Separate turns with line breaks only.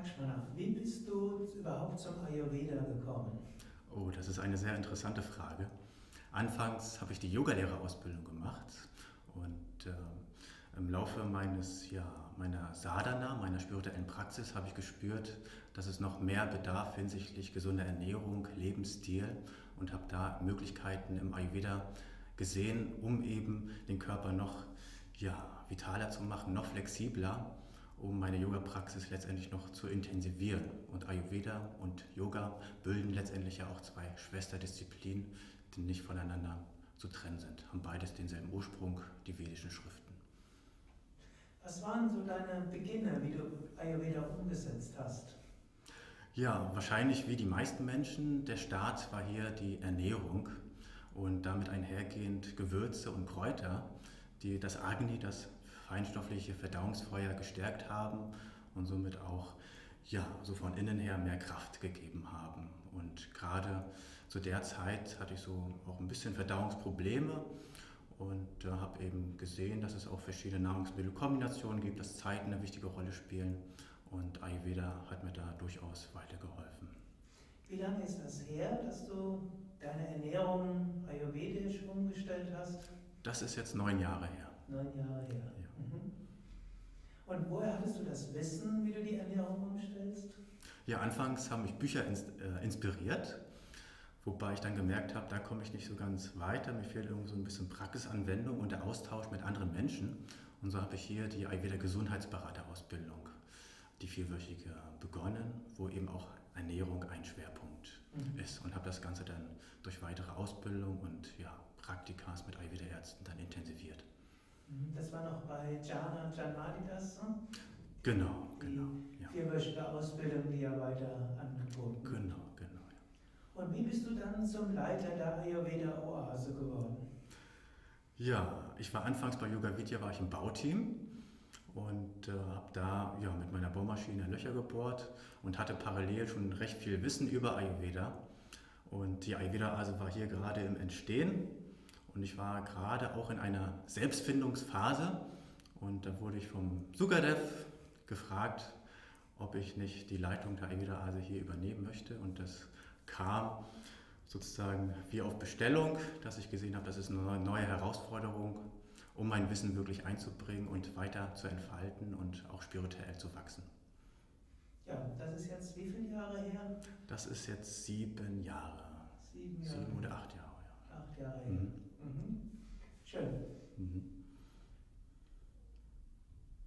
Lakshmana, wie bist du überhaupt zum Ayurveda gekommen?
Oh, das ist eine sehr interessante Frage. Anfangs habe ich die Yogalehrerausbildung gemacht und äh, im Laufe meines, ja, meiner Sadhana, meiner spirituellen Praxis, habe ich gespürt, dass es noch mehr Bedarf hinsichtlich gesunder Ernährung, Lebensstil und habe da Möglichkeiten im Ayurveda gesehen, um eben den Körper noch ja, vitaler zu machen, noch flexibler, um meine Yoga-Praxis letztendlich noch zu intensivieren. Und Ayurveda und Yoga bilden letztendlich ja auch zwei Schwesterdisziplinen, die nicht voneinander zu trennen sind, haben beides denselben Ursprung, die vedischen Schriften.
Was waren so deine Beginne, wie du Ayurveda umgesetzt hast?
Ja, wahrscheinlich wie die meisten Menschen. Der Start war hier die Ernährung und damit einhergehend Gewürze und Kräuter, die das Agni, das feinstoffliche Verdauungsfeuer gestärkt haben und somit auch ja, so von innen her mehr Kraft gegeben haben. Und gerade zu der Zeit hatte ich so auch ein bisschen Verdauungsprobleme und äh, habe eben gesehen, dass es auch verschiedene Nahrungsmittelkombinationen gibt, dass Zeiten eine wichtige Rolle spielen und Ayurveda hat mir da durchaus weitergeholfen.
Wie lange ist das her, dass du deine Ernährung ayurvedisch umgestellt hast?
Das ist jetzt neun Jahre her.
Neun Jahre her. Ja. Mhm. Und woher hattest du das Wissen, wie du die Ernährung umstellst?
Ja, anfangs haben mich Bücher äh, inspiriert Wobei ich dann gemerkt habe, da komme ich nicht so ganz weiter. Mir fehlt irgendwie so ein bisschen Praxisanwendung und der Austausch mit anderen Menschen. Und so habe ich hier die Ayurveda Gesundheitsberaterausbildung, die vierwöchige, begonnen, wo eben auch Ernährung ein Schwerpunkt mhm. ist. Und habe das Ganze dann durch weitere Ausbildung und ja, Praktikas mit Ayurveda-Ärzten dann intensiviert.
Mhm. Das war noch bei Jana Janmadidas? Hm?
Genau, genau.
Die ja. vierwöchige Ausbildung, die ja weiter angeboten
Genau, genau.
Und wie bist du dann zum Leiter der Ayurveda Oase geworden?
Ja, ich war anfangs bei Yoga Vidya war ich im Bauteam und äh, habe da ja, mit meiner Bohrmaschine Löcher gebohrt und hatte parallel schon recht viel Wissen über Ayurveda. Und die Ayurveda-Oase war hier gerade im Entstehen und ich war gerade auch in einer Selbstfindungsphase und da wurde ich vom Sukadev gefragt, ob ich nicht die Leitung der Ayurveda-Oase hier übernehmen möchte und das kam sozusagen wie auf Bestellung, dass ich gesehen habe, das ist eine neue Herausforderung, um mein Wissen wirklich einzubringen und weiter zu entfalten und auch spirituell zu wachsen.
Ja, das ist jetzt wie viele Jahre her?
Das ist jetzt sieben Jahre.
Sieben, Jahre.
sieben oder acht Jahre,
ja. Acht Jahre. Mhm.